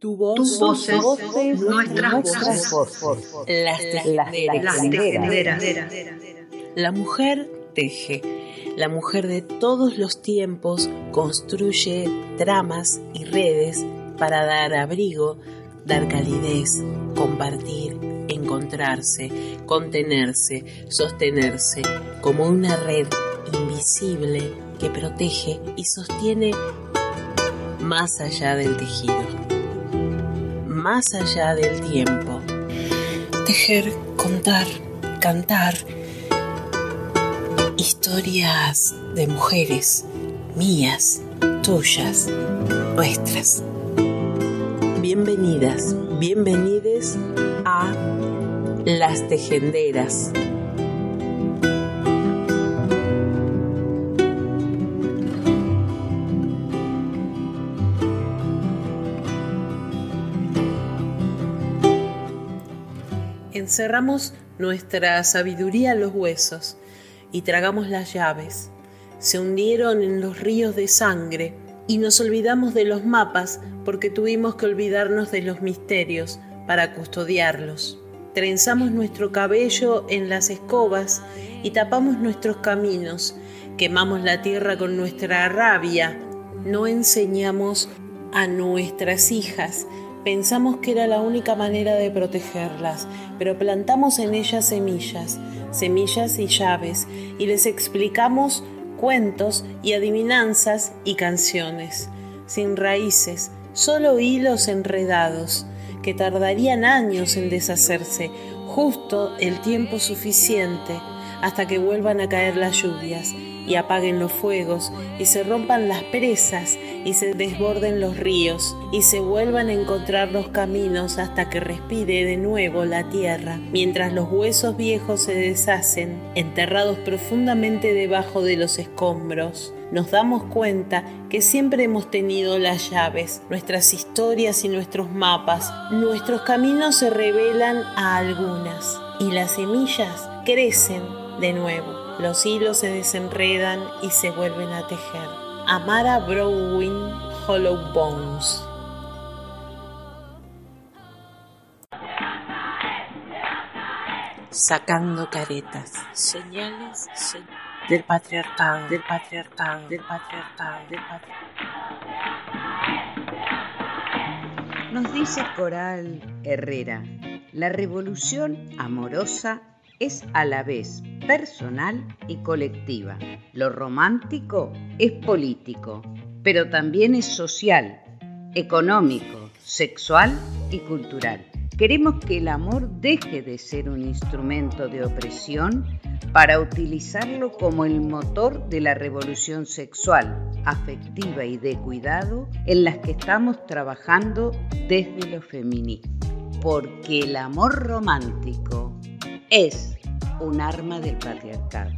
Tu voz, Tus voces, voces, nuestras nuestras voces. Las tejenderas. Las tejenderas. La mujer teje. La mujer de todos los tiempos construye tramas y redes para dar abrigo, dar calidez, compartir, encontrarse, contenerse, sostenerse, como una red invisible que protege y sostiene más allá del tejido, más allá del tiempo. Tejer, contar, cantar, historias de mujeres, mías, tuyas, nuestras. Bienvenidas, bienvenides a Las Tejenderas. Encerramos nuestra sabiduría en los huesos y tragamos las llaves. Se hundieron en los ríos de sangre y nos olvidamos de los mapas porque tuvimos que olvidarnos de los misterios para custodiarlos. Trenzamos nuestro cabello en las escobas y tapamos nuestros caminos. Quemamos la tierra con nuestra rabia. No enseñamos a nuestras hijas. Pensamos que era la única manera de protegerlas, pero plantamos en ellas semillas, semillas y llaves, y les explicamos cuentos y adivinanzas y canciones, sin raíces, solo hilos enredados, que tardarían años en deshacerse, justo el tiempo suficiente hasta que vuelvan a caer las lluvias y apaguen los fuegos y se rompan las presas y se desborden los ríos y se vuelvan a encontrar los caminos hasta que respire de nuevo la tierra, mientras los huesos viejos se deshacen, enterrados profundamente debajo de los escombros. Nos damos cuenta que siempre hemos tenido las llaves, nuestras historias y nuestros mapas. Nuestros caminos se revelan a algunas y las semillas crecen de nuevo. Los hilos se desenredan y se vuelven a tejer. Amara Browin Hollow Bones. Sacando caretas, señales se- del patriarcado, del patriarcado, del patriarcado, del patriarcado. Nos dice Coral Herrera, la revolución amorosa es a la vez personal y colectiva. Lo romántico es político, pero también es social, económico, sexual y cultural. Queremos que el amor deje de ser un instrumento de opresión para utilizarlo como el motor de la revolución sexual, afectiva y de cuidado en las que estamos trabajando desde lo feminismo. Porque el amor romántico es un arma del patriarcado.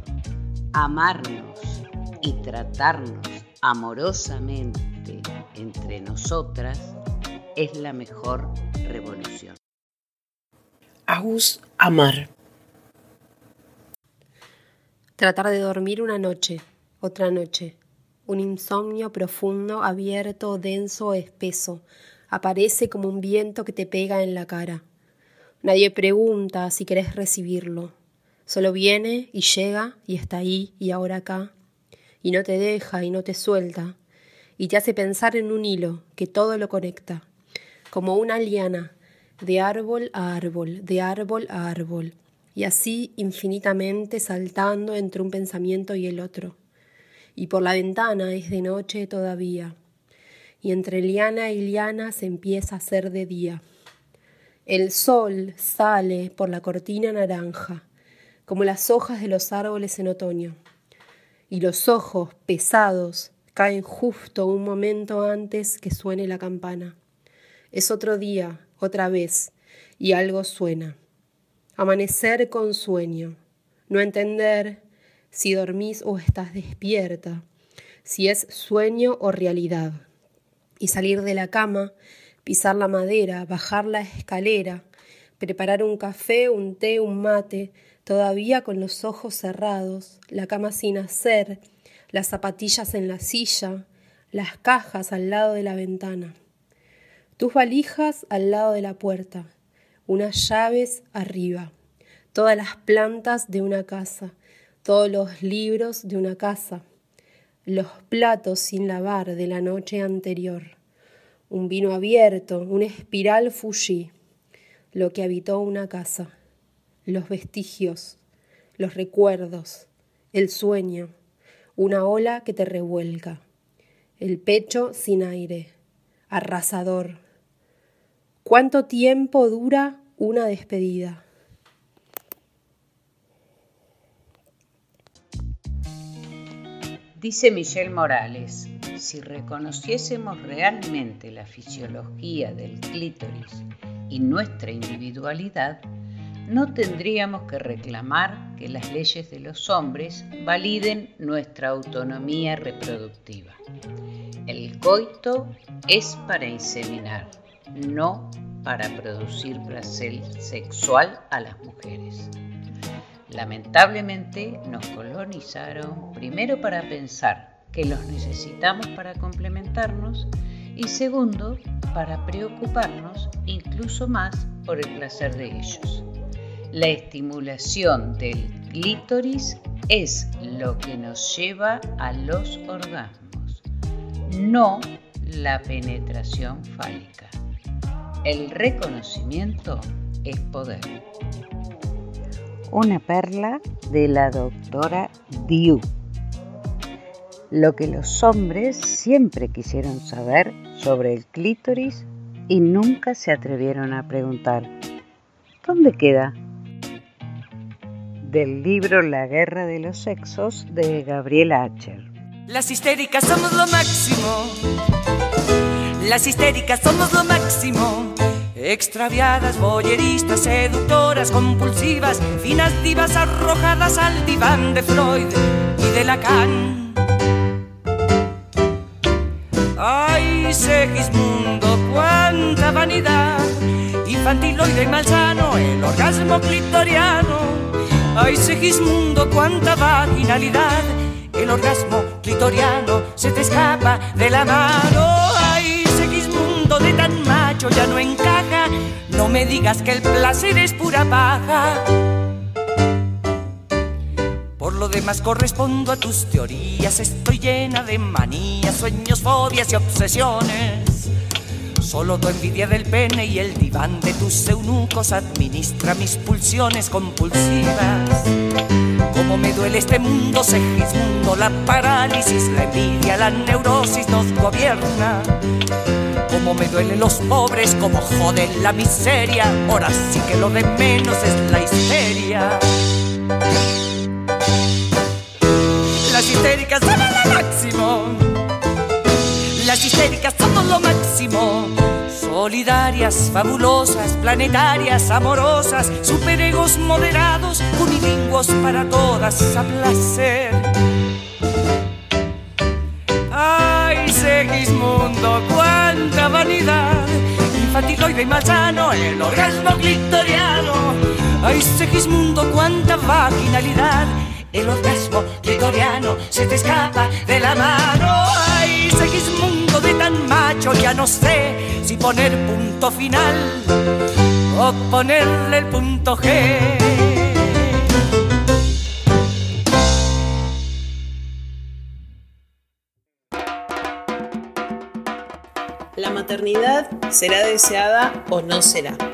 Amarnos y tratarnos amorosamente entre nosotras es la mejor revolución. Agus Amar. Tratar de dormir una noche, otra noche. Un insomnio profundo, abierto, denso, espeso. Aparece como un viento que te pega en la cara. Nadie pregunta si querés recibirlo. Solo viene y llega y está ahí y ahora acá. Y no te deja y no te suelta. Y te hace pensar en un hilo que todo lo conecta. Como una liana, de árbol a árbol, de árbol a árbol y así infinitamente saltando entre un pensamiento y el otro. Y por la ventana es de noche todavía, y entre liana y liana se empieza a hacer de día. El sol sale por la cortina naranja, como las hojas de los árboles en otoño, y los ojos pesados caen justo un momento antes que suene la campana. Es otro día, otra vez, y algo suena. Amanecer con sueño, no entender si dormís o estás despierta, si es sueño o realidad. Y salir de la cama, pisar la madera, bajar la escalera, preparar un café, un té, un mate, todavía con los ojos cerrados, la cama sin hacer, las zapatillas en la silla, las cajas al lado de la ventana. Tus valijas al lado de la puerta, unas llaves arriba, todas las plantas de una casa, todos los libros de una casa, los platos sin lavar de la noche anterior, un vino abierto, una espiral Fuji, lo que habitó una casa, los vestigios, los recuerdos, el sueño, una ola que te revuelca, el pecho sin aire, arrasador. ¿Cuánto tiempo dura una despedida? Dice Michelle Morales, si reconociésemos realmente la fisiología del clítoris y nuestra individualidad, no tendríamos que reclamar que las leyes de los hombres validen nuestra autonomía reproductiva. El coito es para inseminar, no para producir placer sexual a las mujeres. Lamentablemente nos colonizaron primero para pensar que los necesitamos para complementarnos y segundo para preocuparnos incluso más por el placer de ellos. La estimulación del clítoris es lo que nos lleva a los orgasmos, no la penetración fálica. El reconocimiento es poder una perla de la doctora Diu. Lo que los hombres siempre quisieron saber sobre el clítoris y nunca se atrevieron a preguntar, ¿dónde queda? Del libro La guerra de los sexos de Gabriela Acher. Las histéricas somos lo máximo. Las histéricas somos lo máximo. Extraviadas, boyeristas, seductoras, compulsivas, finas divas arrojadas al diván de Freud y de Lacan. ¡Ay, Segismundo, cuánta vanidad! Infantiloide y malsano, el orgasmo clitoriano. ¡Ay, Segismundo, cuánta vaginalidad! El orgasmo clitoriano se te escapa de la mano. ¡Ay, Segismundo, de tan macho ya no encaja! No me digas que el placer es pura paja. Por lo demás correspondo a tus teorías, estoy llena de manías, sueños, fobias y obsesiones. Solo tu envidia del pene y el diván de tus eunucos administra mis pulsiones compulsivas. Como me duele este mundo, Segismundo, la parálisis, la envidia, la neurosis nos gobierna como me duelen los pobres, como joden la miseria. Ahora sí que lo de menos es la histeria. Solidarias, fabulosas, planetarias, amorosas, superegos moderados, unilingüos para todas a placer. Ay, Segismundo, cuánta vanidad. Infantiloide y malsano, el orgasmo clitoriano. Ay, Segismundo, cuánta vaginalidad. El orgasmo clitoriano se te escapa de la mano. Ay, Segismundo tan macho, ya no sé si poner punto final o ponerle el punto G. ¿La maternidad será deseada o no será?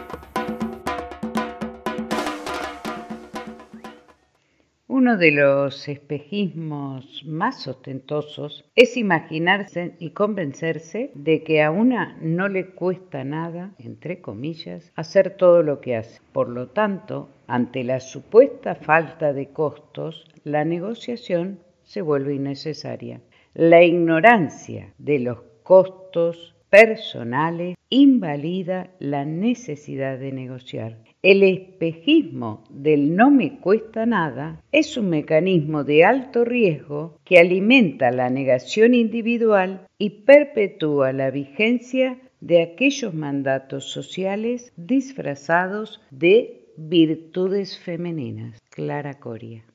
Uno de los espejismos más ostentosos es imaginarse y convencerse de que a una no le cuesta nada, entre comillas, hacer todo lo que hace. Por lo tanto, ante la supuesta falta de costos, la negociación se vuelve innecesaria. La ignorancia de los costos personales invalida la necesidad de negociar. El espejismo del no me cuesta nada es un mecanismo de alto riesgo que alimenta la negación individual y perpetúa la vigencia de aquellos mandatos sociales disfrazados de virtudes femeninas. Clara Coria.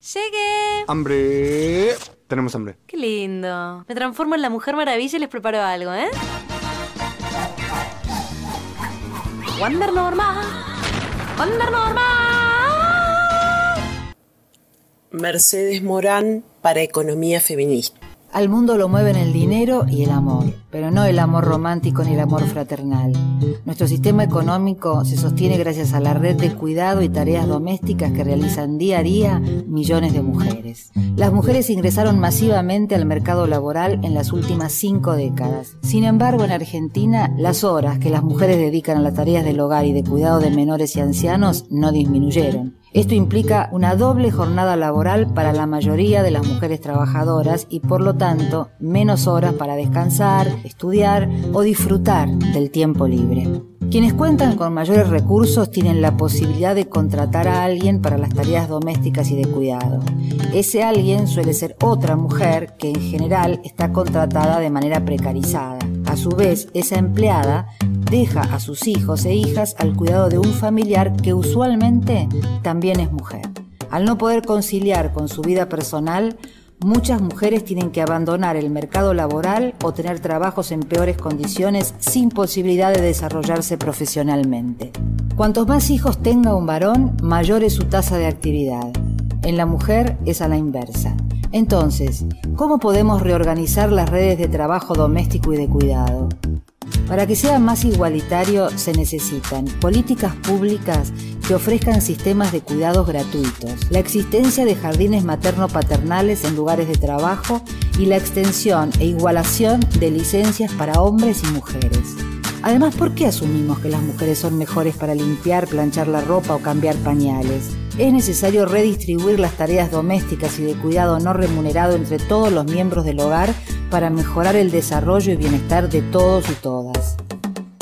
Llegué. Hambre. Tenemos hambre. Qué lindo. Me transformo en la Mujer Maravilla y les preparo algo, ¿eh? Wander Norma, Wander Norma. Mercedes Morán para Economía Feminista. Al mundo lo mueven el dinero y el amor, pero no el amor romántico ni el amor fraternal. Nuestro sistema económico se sostiene gracias a la red de cuidado y tareas domésticas que realizan día a día millones de mujeres. Las mujeres ingresaron masivamente al mercado laboral en las últimas cinco décadas. Sin embargo, en Argentina, las horas que las mujeres dedican a las tareas del hogar y de cuidado de menores y ancianos no disminuyeron. Esto implica una doble jornada laboral para la mayoría de las mujeres trabajadoras y por lo tanto menos horas para descansar, estudiar o disfrutar del tiempo libre. Quienes cuentan con mayores recursos tienen la posibilidad de contratar a alguien para las tareas domésticas y de cuidado. Ese alguien suele ser otra mujer que en general está contratada de manera precarizada. A su vez, esa empleada deja a sus hijos e hijas al cuidado de un familiar que usualmente también es mujer. Al no poder conciliar con su vida personal, muchas mujeres tienen que abandonar el mercado laboral o tener trabajos en peores condiciones sin posibilidad de desarrollarse profesionalmente. Cuantos más hijos tenga un varón, mayor es su tasa de actividad. En la mujer es a la inversa. Entonces, ¿cómo podemos reorganizar las redes de trabajo doméstico y de cuidado? Para que sea más igualitario se necesitan políticas públicas que ofrezcan sistemas de cuidados gratuitos, la existencia de jardines materno-paternales en lugares de trabajo y la extensión e igualación de licencias para hombres y mujeres. Además, ¿por qué asumimos que las mujeres son mejores para limpiar, planchar la ropa o cambiar pañales? Es necesario redistribuir las tareas domésticas y de cuidado no remunerado entre todos los miembros del hogar para mejorar el desarrollo y bienestar de todos y todas.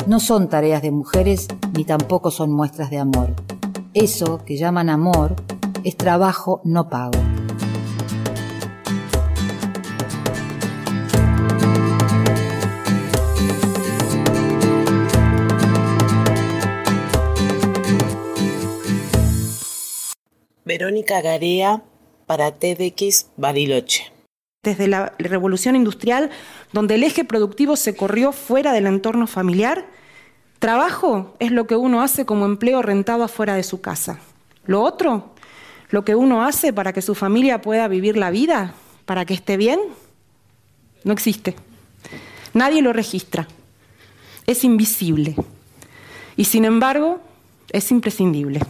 No son tareas de mujeres ni tampoco son muestras de amor. Eso que llaman amor es trabajo no pago. Verónica Garea para TDX Bariloche. Desde la revolución industrial, donde el eje productivo se corrió fuera del entorno familiar, trabajo es lo que uno hace como empleo rentado afuera de su casa. Lo otro, lo que uno hace para que su familia pueda vivir la vida, para que esté bien, no existe. Nadie lo registra. Es invisible. Y sin embargo, es imprescindible.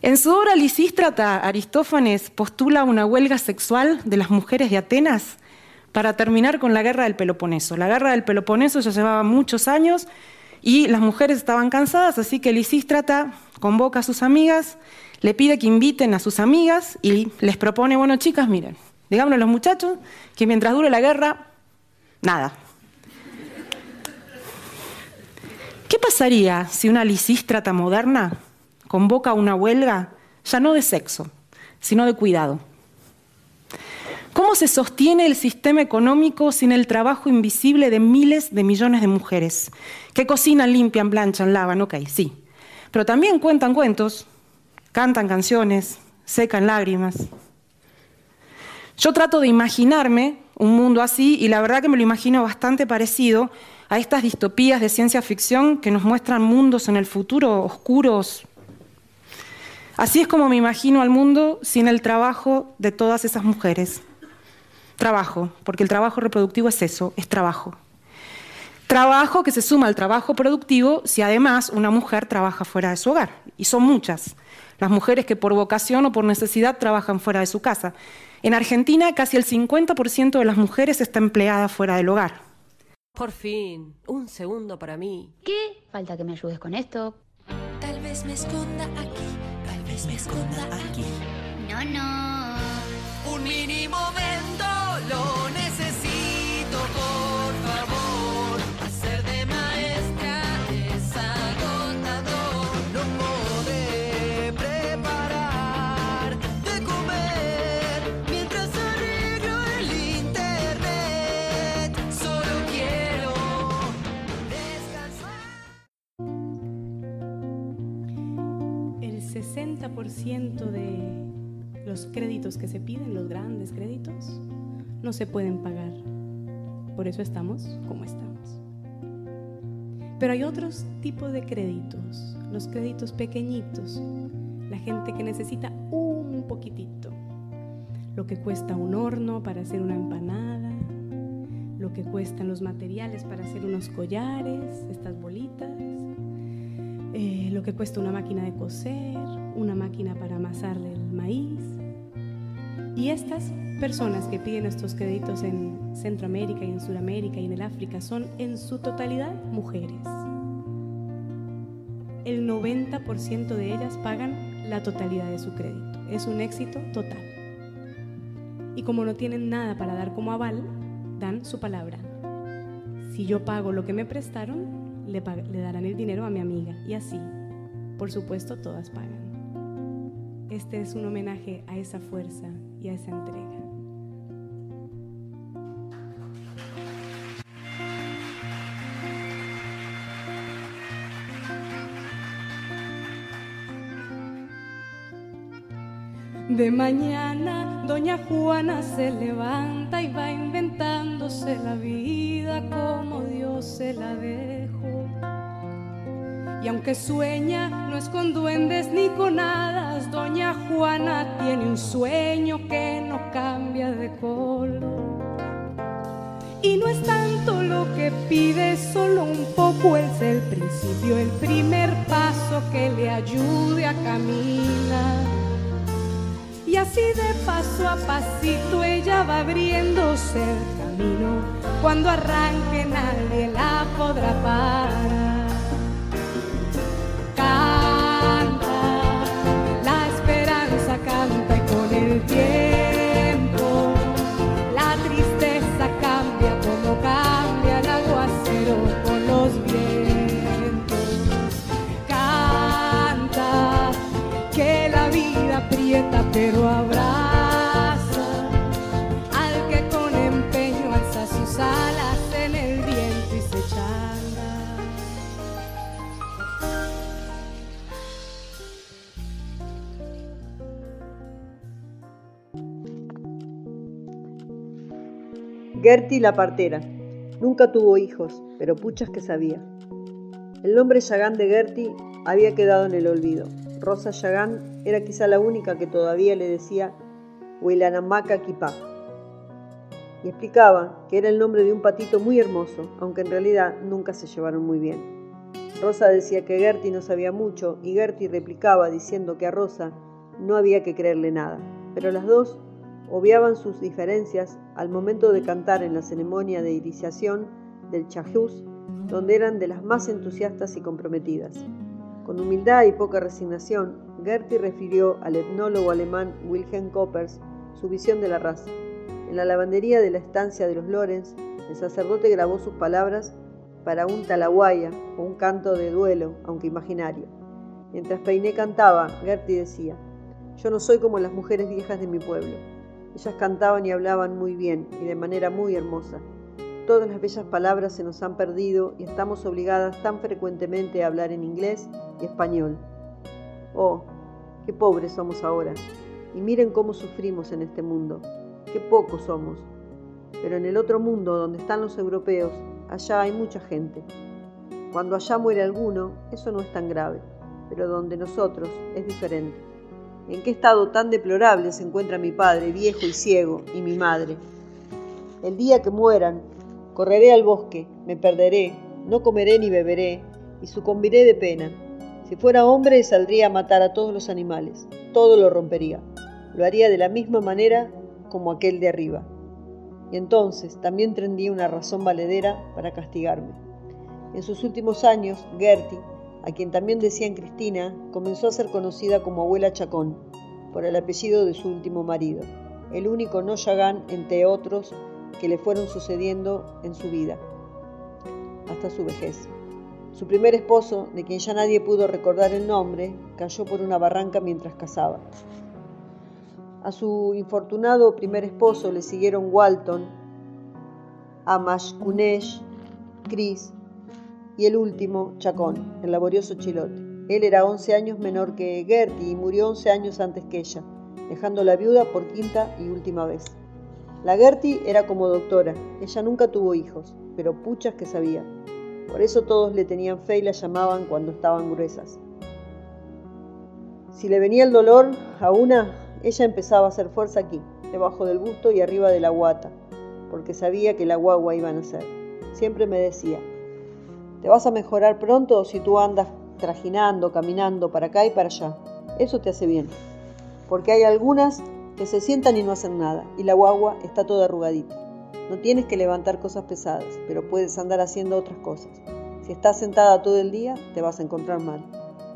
En su obra Lisístrata, Aristófanes postula una huelga sexual de las mujeres de Atenas para terminar con la guerra del Peloponeso. La guerra del Peloponeso ya llevaba muchos años y las mujeres estaban cansadas, así que Lisístrata convoca a sus amigas, le pide que inviten a sus amigas y les propone, bueno chicas, miren, digámosle a los muchachos que mientras dure la guerra, nada. ¿Qué pasaría si una Lisístrata moderna convoca una huelga ya no de sexo, sino de cuidado. ¿Cómo se sostiene el sistema económico sin el trabajo invisible de miles de millones de mujeres que cocinan, limpian, planchan, lavan? Ok, sí. Pero también cuentan cuentos, cantan canciones, secan lágrimas. Yo trato de imaginarme un mundo así y la verdad que me lo imagino bastante parecido a estas distopías de ciencia ficción que nos muestran mundos en el futuro oscuros, Así es como me imagino al mundo sin el trabajo de todas esas mujeres. Trabajo, porque el trabajo reproductivo es eso, es trabajo. Trabajo que se suma al trabajo productivo si además una mujer trabaja fuera de su hogar. Y son muchas las mujeres que por vocación o por necesidad trabajan fuera de su casa. En Argentina casi el 50% de las mujeres está empleada fuera del hogar. Por fin, un segundo para mí. ¿Qué? Falta que me ayudes con esto. Tal vez me esconda aquí me esconda aquí. No, no. Un mini momento 60% de los créditos que se piden, los grandes créditos, no se pueden pagar. Por eso estamos como estamos. Pero hay otros tipos de créditos, los créditos pequeñitos, la gente que necesita un poquitito, lo que cuesta un horno para hacer una empanada, lo que cuestan los materiales para hacer unos collares, estas bolitas, eh, lo que cuesta una máquina de coser, una máquina para amasarle el maíz. Y estas personas que piden estos créditos en Centroamérica y en Sudamérica y en el África son en su totalidad mujeres. El 90% de ellas pagan la totalidad de su crédito. Es un éxito total. Y como no tienen nada para dar como aval, dan su palabra. Si yo pago lo que me prestaron, le, le darán el dinero a mi amiga. Y así, por supuesto, todas pagan. Este es un homenaje a esa fuerza y a esa entrega. De mañana doña Juana se levanta y va inventándose la vida como Dios se la dejó. Y aunque sueña, no es con duendes ni con hadas, doña Juana tiene un sueño que no cambia de color. Y no es tanto lo que pide, solo un poco es el principio, el primer paso que le ayude a caminar y así de paso a pasito ella va abriéndose el camino. Cuando arranque nadie la podrá parar. Pero abraza al que con empeño alza sus alas en el viento y se changa. Gertie la partera. Nunca tuvo hijos, pero puchas que sabía. El nombre Yagán de Gertie había quedado en el olvido. Rosa Yagán era quizá la única que todavía le decía Huilanamaca Kipá. Y explicaba que era el nombre de un patito muy hermoso, aunque en realidad nunca se llevaron muy bien. Rosa decía que Gertie no sabía mucho y Gertie replicaba diciendo que a Rosa no había que creerle nada. Pero las dos obviaban sus diferencias al momento de cantar en la ceremonia de iniciación del Chajús, donde eran de las más entusiastas y comprometidas. Con humildad y poca resignación, Gertie refirió al etnólogo alemán Wilhelm Koppers su visión de la raza. En la lavandería de la estancia de los Lorenz, el sacerdote grabó sus palabras para un talaguaya o un canto de duelo, aunque imaginario. Mientras Peiné cantaba, Gertie decía, yo no soy como las mujeres viejas de mi pueblo. Ellas cantaban y hablaban muy bien y de manera muy hermosa. Todas las bellas palabras se nos han perdido y estamos obligadas tan frecuentemente a hablar en inglés español. Oh, qué pobres somos ahora. Y miren cómo sufrimos en este mundo. Qué pocos somos. Pero en el otro mundo, donde están los europeos, allá hay mucha gente. Cuando allá muere alguno, eso no es tan grave. Pero donde nosotros es diferente. ¿En qué estado tan deplorable se encuentra mi padre, viejo y ciego, y mi madre? El día que mueran, correré al bosque, me perderé, no comeré ni beberé, y sucumbiré de pena. Si fuera hombre, saldría a matar a todos los animales, todo lo rompería. Lo haría de la misma manera como aquel de arriba. Y entonces también tendría una razón valedera para castigarme. En sus últimos años, Gertie, a quien también decían Cristina, comenzó a ser conocida como abuela Chacón, por el apellido de su último marido, el único no Yagán entre otros que le fueron sucediendo en su vida, hasta su vejez. Su primer esposo, de quien ya nadie pudo recordar el nombre, cayó por una barranca mientras cazaba. A su infortunado primer esposo le siguieron Walton, Amashkunesh, Chris y el último, Chacón, el laborioso chilote. Él era 11 años menor que Gertie y murió 11 años antes que ella, dejándola viuda por quinta y última vez. La Gertie era como doctora, ella nunca tuvo hijos, pero puchas que sabía. Por eso todos le tenían fe y la llamaban cuando estaban gruesas. Si le venía el dolor a una, ella empezaba a hacer fuerza aquí, debajo del busto y arriba de la guata, porque sabía que la guagua iba a nacer. Siempre me decía, te vas a mejorar pronto si tú andas trajinando, caminando para acá y para allá. Eso te hace bien. Porque hay algunas que se sientan y no hacen nada, y la guagua está toda arrugadita. No tienes que levantar cosas pesadas, pero puedes andar haciendo otras cosas. Si estás sentada todo el día, te vas a encontrar mal.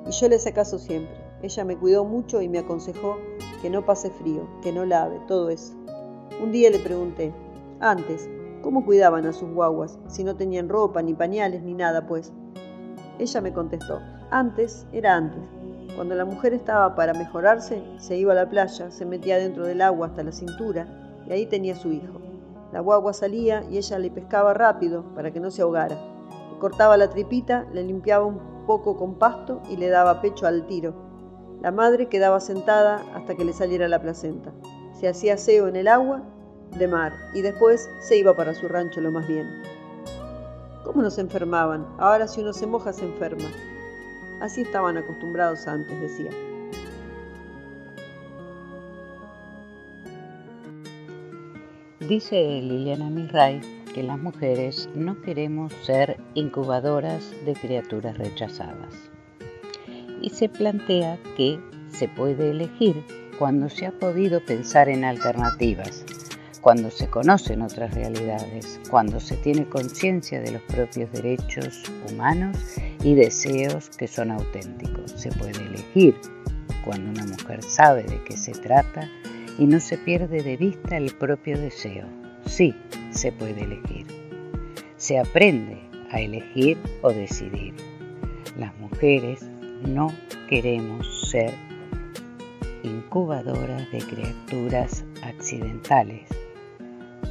Y yo le hice caso siempre. Ella me cuidó mucho y me aconsejó que no pase frío, que no lave, todo eso. Un día le pregunté, antes, ¿cómo cuidaban a sus guaguas si no tenían ropa, ni pañales, ni nada, pues? Ella me contestó, antes era antes. Cuando la mujer estaba para mejorarse, se iba a la playa, se metía dentro del agua hasta la cintura y ahí tenía su hijo. La guagua salía y ella le pescaba rápido para que no se ahogara. Cortaba la tripita, le limpiaba un poco con pasto y le daba pecho al tiro. La madre quedaba sentada hasta que le saliera la placenta. Se hacía aseo en el agua de mar y después se iba para su rancho lo más bien. ¿Cómo no se enfermaban? Ahora si uno se moja se enferma. Así estaban acostumbrados antes, decía. Dice Liliana Milray que las mujeres no queremos ser incubadoras de criaturas rechazadas. Y se plantea que se puede elegir cuando se ha podido pensar en alternativas, cuando se conocen otras realidades, cuando se tiene conciencia de los propios derechos humanos y deseos que son auténticos. Se puede elegir cuando una mujer sabe de qué se trata y no se pierde de vista el propio deseo. Sí, se puede elegir. Se aprende a elegir o decidir. Las mujeres no queremos ser incubadoras de criaturas accidentales,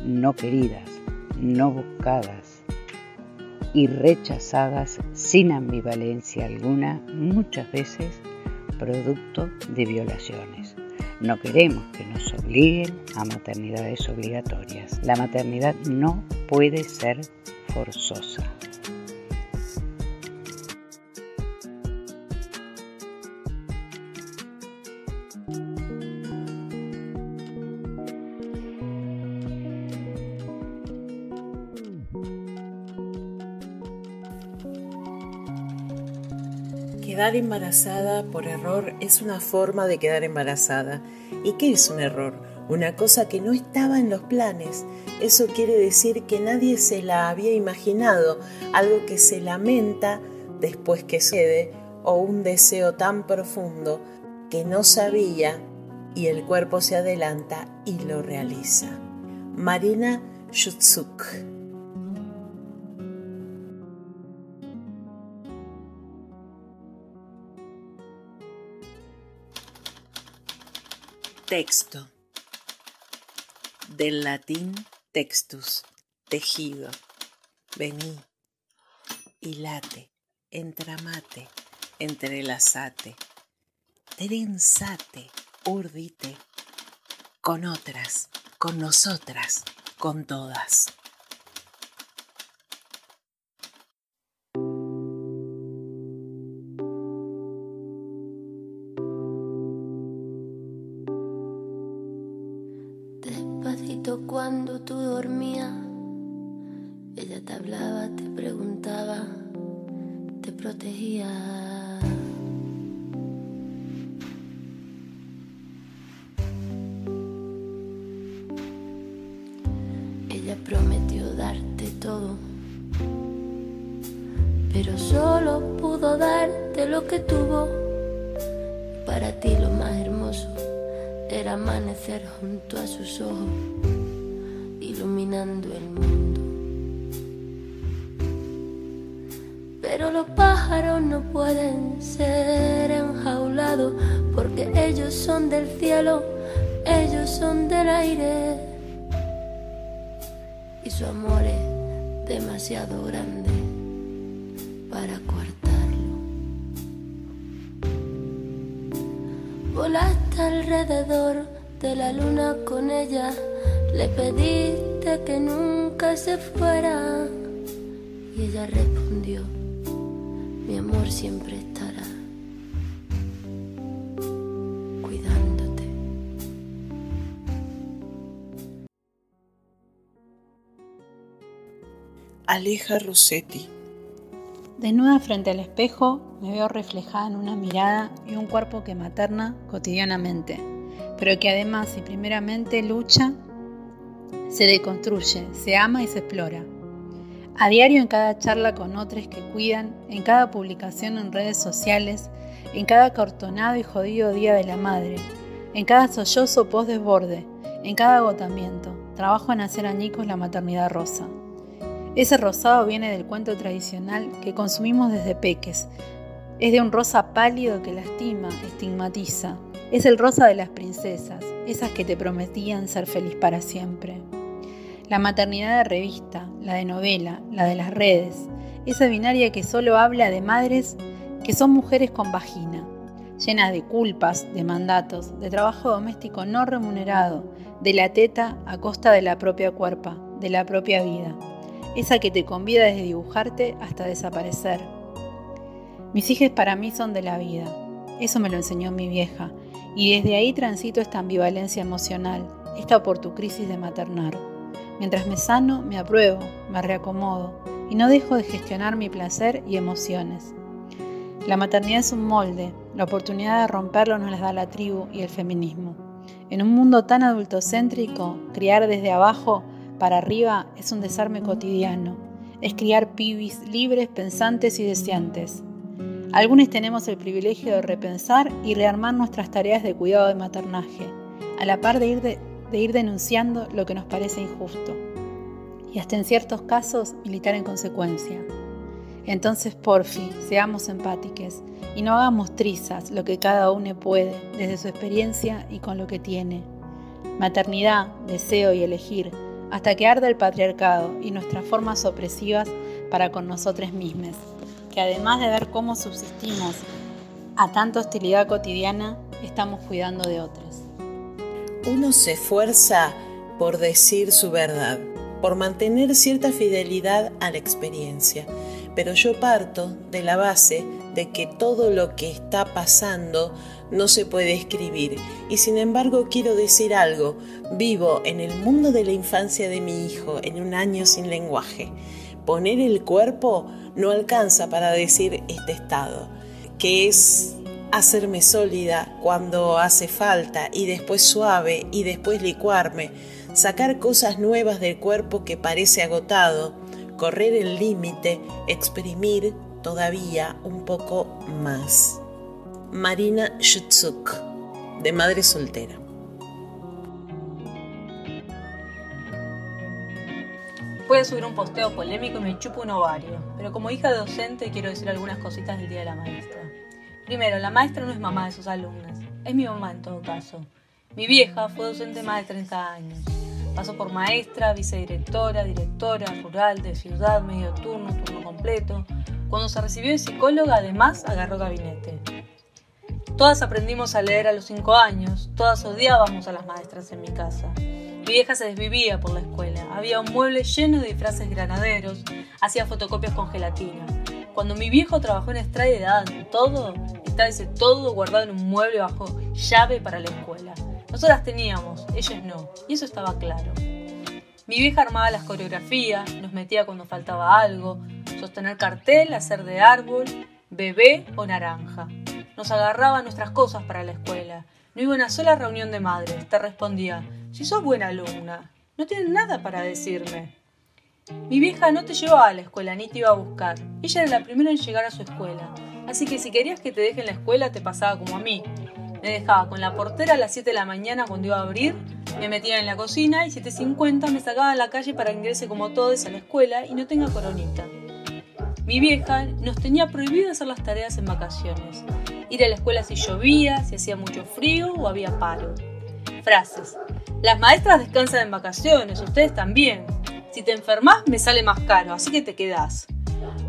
no queridas, no buscadas y rechazadas sin ambivalencia alguna, muchas veces producto de violaciones. No queremos que nos obliguen a maternidades obligatorias. La maternidad no puede ser forzosa. Quedar embarazada por error es una forma de quedar embarazada. ¿Y qué es un error? Una cosa que no estaba en los planes. Eso quiere decir que nadie se la había imaginado, algo que se lamenta después que sucede o un deseo tan profundo que no sabía y el cuerpo se adelanta y lo realiza. Marina Shutsuk Texto. Del latín textus, tejido. Vení, hilate, entramate, entrelazate, trenzate, urdite, con otras, con nosotras, con todas. Cuando tú dormías, ella te hablaba, te preguntaba, te protegía. Ella prometió darte todo, pero solo pudo darte lo que tuvo. Para ti lo más hermoso era amanecer junto a sus ojos el mundo. Pero los pájaros no pueden ser enjaulados porque ellos son del cielo, ellos son del aire. Y su amor es demasiado grande para coartarlo. Volaste alrededor de la luna con ella le que nunca se fuera Y ella respondió, mi amor siempre estará cuidándote. Aleja Rossetti. Desnuda frente al espejo, me veo reflejada en una mirada y un cuerpo que materna cotidianamente, pero que además y primeramente lucha, se deconstruye, se ama y se explora. A diario en cada charla con otros que cuidan, en cada publicación en redes sociales, en cada cartonado y jodido día de la madre, en cada sollozo post desborde, en cada agotamiento, trabajo en hacer añicos la maternidad rosa. Ese rosado viene del cuento tradicional que consumimos desde peques. Es de un rosa pálido que lastima, estigmatiza. Es el rosa de las princesas, esas que te prometían ser feliz para siempre. La maternidad de revista, la de novela, la de las redes, esa binaria que solo habla de madres que son mujeres con vagina, llenas de culpas, de mandatos, de trabajo doméstico no remunerado, de la teta a costa de la propia cuerpa, de la propia vida esa que te convida desde dibujarte hasta desaparecer. Mis hijas para mí son de la vida, eso me lo enseñó mi vieja, y desde ahí transito esta ambivalencia emocional, esta crisis de maternar. Mientras me sano, me apruebo, me reacomodo y no dejo de gestionar mi placer y emociones. La maternidad es un molde, la oportunidad de romperlo nos la da la tribu y el feminismo. En un mundo tan adultocéntrico, criar desde abajo para arriba es un desarme cotidiano, es criar pibis libres, pensantes y deseantes. Algunos tenemos el privilegio de repensar y rearmar nuestras tareas de cuidado de maternaje, a la par de ir, de ir denunciando lo que nos parece injusto, y hasta en ciertos casos militar en consecuencia. Entonces, porfi, seamos empáticos y no hagamos trizas lo que cada uno puede desde su experiencia y con lo que tiene. Maternidad, deseo y elegir hasta que arda el patriarcado y nuestras formas opresivas para con nosotros mismos, que además de ver cómo subsistimos a tanta hostilidad cotidiana, estamos cuidando de otros. Uno se esfuerza por decir su verdad, por mantener cierta fidelidad a la experiencia, pero yo parto de la base de que todo lo que está pasando no se puede escribir. Y sin embargo quiero decir algo, vivo en el mundo de la infancia de mi hijo, en un año sin lenguaje. Poner el cuerpo no alcanza para decir este estado, que es hacerme sólida cuando hace falta y después suave y después licuarme, sacar cosas nuevas del cuerpo que parece agotado, correr el límite, exprimir todavía un poco más. Marina Shutsuk, de madre soltera. Puede subir un posteo polémico y me chupo un ovario, pero como hija docente quiero decir algunas cositas del Día de la Maestra. Primero, la maestra no es mamá de sus alumnas, es mi mamá en todo caso. Mi vieja fue docente más de 30 años. Pasó por maestra, vicedirectora, directora, rural, de ciudad, medio turno, turno completo. Cuando se recibió de psicóloga, además agarró gabinete. Todas aprendimos a leer a los cinco años, todas odiábamos a las maestras en mi casa. Mi vieja se desvivía por la escuela, había un mueble lleno de disfraces granaderos, hacía fotocopias con gelatina. Cuando mi viejo trabajó en Estrada de edad, todo, estaba ese todo guardado en un mueble bajo llave para la escuela. Nosotras teníamos, ellos no, y eso estaba claro. Mi vieja armaba las coreografías, nos metía cuando faltaba algo, sostener cartel, hacer de árbol, bebé o naranja nos agarraba nuestras cosas para la escuela. No iba a una sola reunión de madres. Te respondía, si sos buena alumna, no tienes nada para decirme. Mi vieja no te llevaba a la escuela ni te iba a buscar. Ella era la primera en llegar a su escuela. Así que si querías que te deje en la escuela, te pasaba como a mí. Me dejaba con la portera a las 7 de la mañana cuando iba a abrir, me metía en la cocina y 7.50 me sacaba a la calle para que ingrese como todos a la escuela y no tenga coronita. Mi vieja nos tenía prohibido hacer las tareas en vacaciones ir a la escuela si llovía, si hacía mucho frío o había paro. Frases. Las maestras descansan en vacaciones, ustedes también. Si te enfermas me sale más caro, así que te quedás.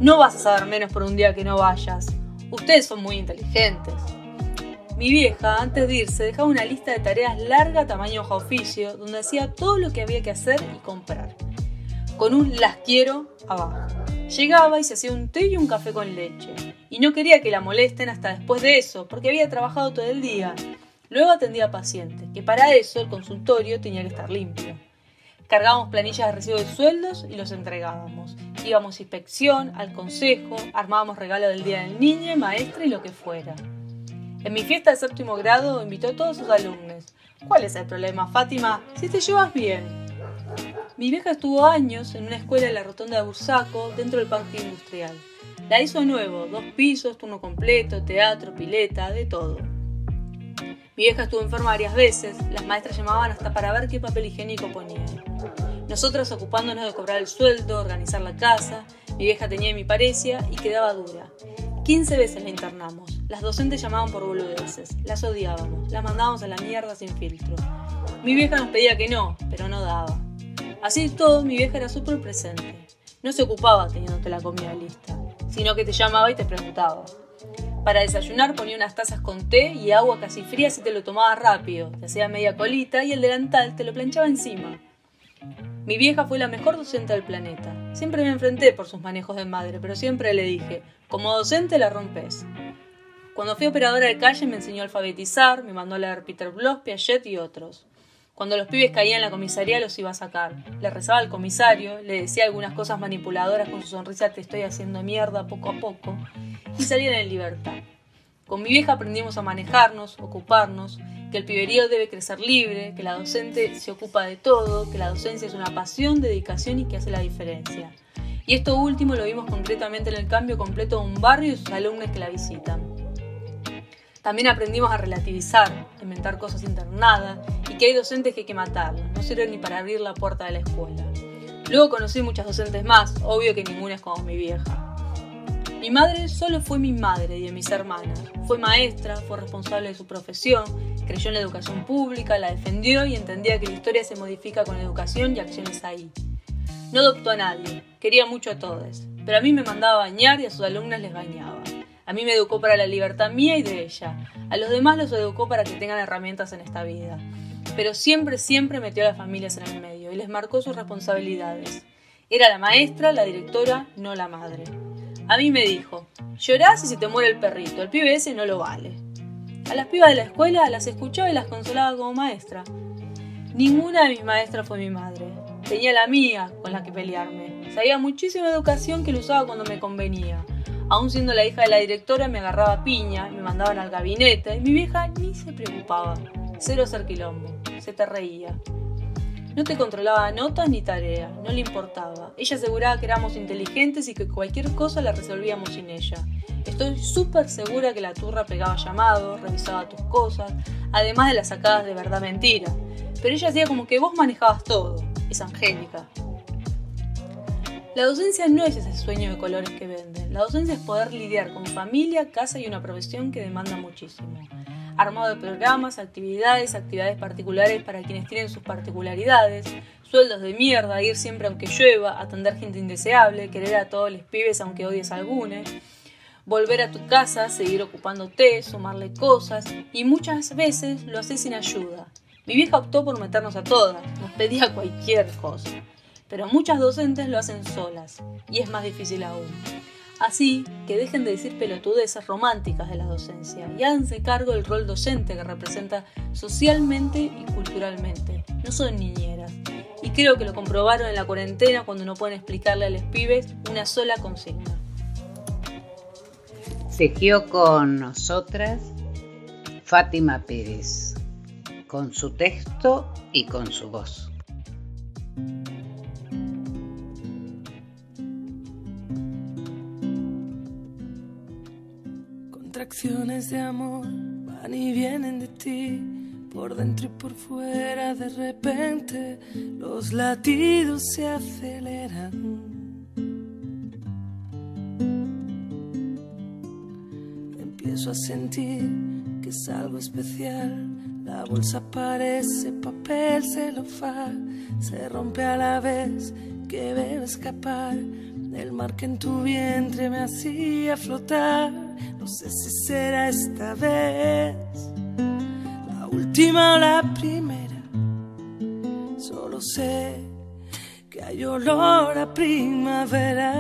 No vas a saber menos por un día que no vayas. Ustedes son muy inteligentes. Mi vieja, antes de irse, dejaba una lista de tareas larga tamaño hoja oficio, donde hacía todo lo que había que hacer y comprar. con un las quiero abajo. Llegaba y se hacía un té y un café con leche. Y no quería que la molesten hasta después de eso, porque había trabajado todo el día. Luego atendía a pacientes, que para eso el consultorio tenía que estar limpio. Cargábamos planillas de recibo de sueldos y los entregábamos. Íbamos a inspección, al consejo, armábamos regalo del día del niño, maestra y lo que fuera. En mi fiesta de séptimo grado invitó a todos sus alumnos. ¿Cuál es el problema, Fátima? Si te llevas bien. Mi vieja estuvo años en una escuela en la rotonda de Bursaco, dentro del parque industrial. La hizo nuevo, dos pisos, turno completo, teatro, pileta, de todo. Mi vieja estuvo enferma varias veces, las maestras llamaban hasta para ver qué papel higiénico ponía. Nosotras ocupándonos de cobrar el sueldo, organizar la casa, mi vieja tenía mi parecia y quedaba dura. 15 veces la internamos. Las docentes llamaban por boludeces, las odiábamos, las mandábamos a la mierda sin filtro. Mi vieja nos pedía que no, pero no daba. Así todo, mi vieja era súper presente. No se ocupaba teniéndote la comida lista, sino que te llamaba y te preguntaba. Para desayunar ponía unas tazas con té y agua casi fría si te lo tomabas rápido, te hacía media colita y el delantal te lo planchaba encima. Mi vieja fue la mejor docente del planeta. Siempre me enfrenté por sus manejos de madre, pero siempre le dije, como docente la rompes. Cuando fui operadora de calle me enseñó a alfabetizar, me mandó a leer Peter Bloss, Piaget y otros. Cuando los pibes caían en la comisaría los iba a sacar. Le rezaba al comisario, le decía algunas cosas manipuladoras con su sonrisa te estoy haciendo mierda poco a poco y salían en libertad. Con mi vieja aprendimos a manejarnos, ocuparnos, que el piberío debe crecer libre, que la docente se ocupa de todo, que la docencia es una pasión, dedicación y que hace la diferencia. Y esto último lo vimos concretamente en el cambio completo de un barrio y sus alumnos que la visitan. También aprendimos a relativizar, a inventar cosas internadas y que hay docentes que hay que matarlos, no sirven ni para abrir la puerta de la escuela. Luego conocí muchas docentes más, obvio que ninguna es como mi vieja. Mi madre solo fue mi madre y de mis hermanas. Fue maestra, fue responsable de su profesión, creyó en la educación pública, la defendió y entendía que la historia se modifica con educación y acciones ahí. No adoptó a nadie, quería mucho a todos, pero a mí me mandaba a bañar y a sus alumnas les bañaba. A mí me educó para la libertad mía y de ella. A los demás los educó para que tengan herramientas en esta vida. Pero siempre, siempre metió a las familias en el medio y les marcó sus responsabilidades. Era la maestra, la directora, no la madre. A mí me dijo, llorás y se te muere el perrito, el pibe ese no lo vale. A las pibas de la escuela las escuchaba y las consolaba como maestra. Ninguna de mis maestras fue mi madre. Tenía la mía con la que pelearme. Sabía muchísima educación que lo usaba cuando me convenía. Aún siendo la hija de la directora me agarraba piña, me mandaban al gabinete y mi vieja ni se preocupaba. Cero hacer quilombo. Se te reía. No te controlaba notas ni tareas, no le importaba. Ella aseguraba que éramos inteligentes y que cualquier cosa la resolvíamos sin ella. Estoy súper segura que la turra pegaba llamados, revisaba tus cosas, además de las sacadas de verdad mentira. Pero ella hacía como que vos manejabas todo. Es angélica. La docencia no es ese sueño de colores que venden. La docencia es poder lidiar con familia, casa y una profesión que demanda muchísimo. Armado de programas, actividades, actividades particulares para quienes tienen sus particularidades, sueldos de mierda, ir siempre aunque llueva, atender gente indeseable, querer a todos los pibes aunque odies a algunos, volver a tu casa, seguir ocupándote, sumarle cosas. Y muchas veces lo haces sin ayuda. Mi vieja optó por meternos a todas, nos pedía cualquier cosa, pero muchas docentes lo hacen solas y es más difícil aún. Así que dejen de decir pelotudeces románticas de la docencia y háganse cargo del rol docente que representa socialmente y culturalmente. No son niñeras. Y creo que lo comprobaron en la cuarentena cuando no pueden explicarle a los pibes una sola consigna. Tejió con nosotras Fátima Pérez, con su texto y con su voz. Acciones de amor van y vienen de ti, por dentro y por fuera de repente los latidos se aceleran. Empiezo a sentir que es algo especial, la bolsa parece papel celofán, se rompe a la vez que veo escapar el mar que en tu vientre me hacía flotar. No sé si será esta vez la última o la primera. Solo sé que hay olor a primavera.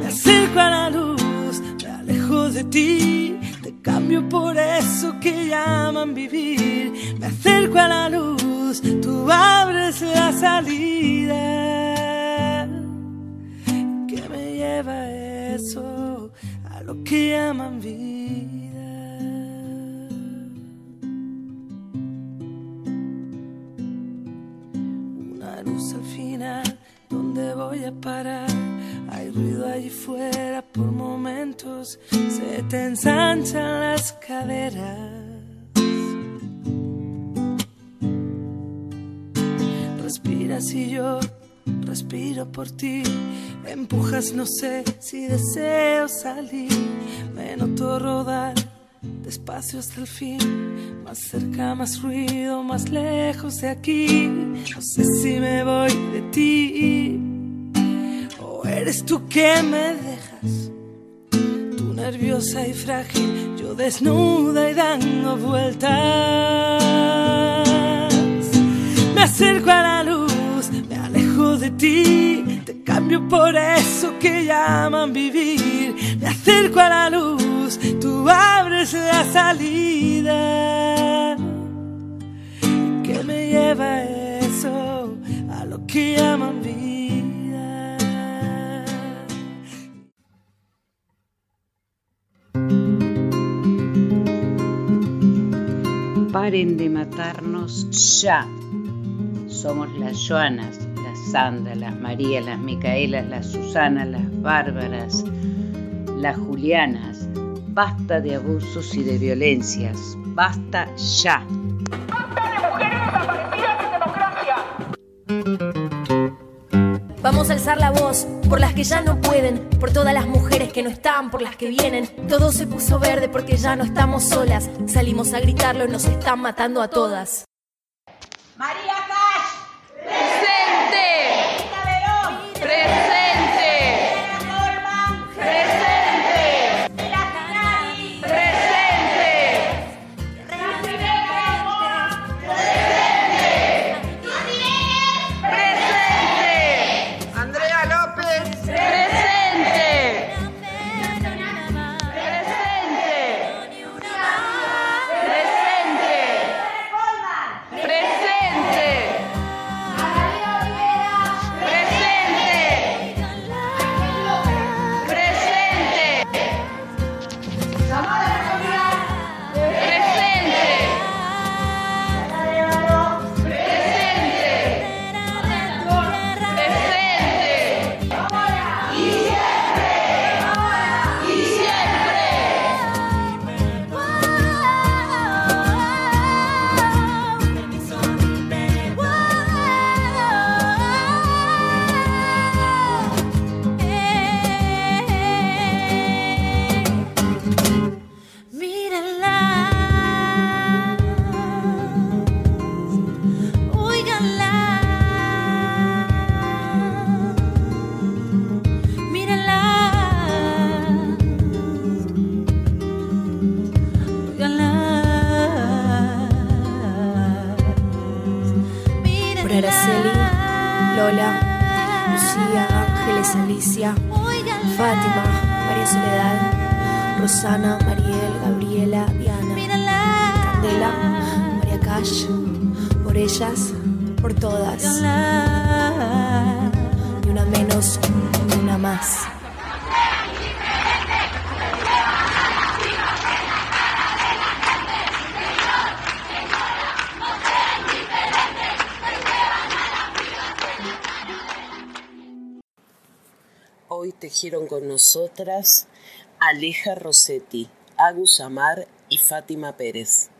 Me acerco a la luz, me alejo de ti, cambio por eso que llaman vivir. Me acerco a la luz, tú abres la salida. ¿Qué me lleva eso a lo que llaman vida? luz al final, ¿dónde voy a parar? Hay ruido allí fuera por momentos, se te ensanchan las caderas. Respiras y yo respiro por ti, empujas, no sé si deseo salir, me noto rodar despacio hasta el fin, más cerca, más ruido, más lejos de aquí. No sé si me voy de ti eres tú que me dejas. Tú nerviosa y frágil, yo desnuda y dando vueltas. Me acerco a la luz, me alejo de ti, te cambio por eso que llaman vivir. Me acerco a la luz, tú abres la salida. ¿Qué me lleva eso a lo que llaman vida? De matarnos ya. Somos las Joanas, las Sandra, las María, las Micaelas, las Susana, las Bárbaras, las Julianas. Basta de abusos y de violencias. Basta ya. Vamos a alzar la voz por las que ya no pueden, por todas las mujeres que no están, por las que vienen. Todo se puso verde porque ya no estamos solas. Salimos a gritarlo nos están matando a todas. Soledad, Rosana, Mariel, Gabriela, Diana, Candela, María Cash, por ellas, por todas. Ni una menos, ni una más. Tejieron con nosotras Aleja Rossetti, Agus Amar y Fátima Pérez.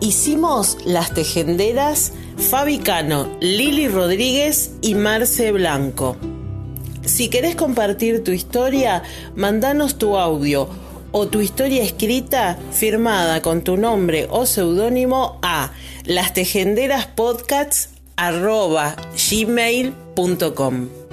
Hicimos las tejenderas Fabi Cano, Lili Rodríguez y Marce Blanco. Si querés compartir tu historia, mandanos tu audio o tu historia escrita firmada con tu nombre o seudónimo a lastejenderaspodcasts.gmail.com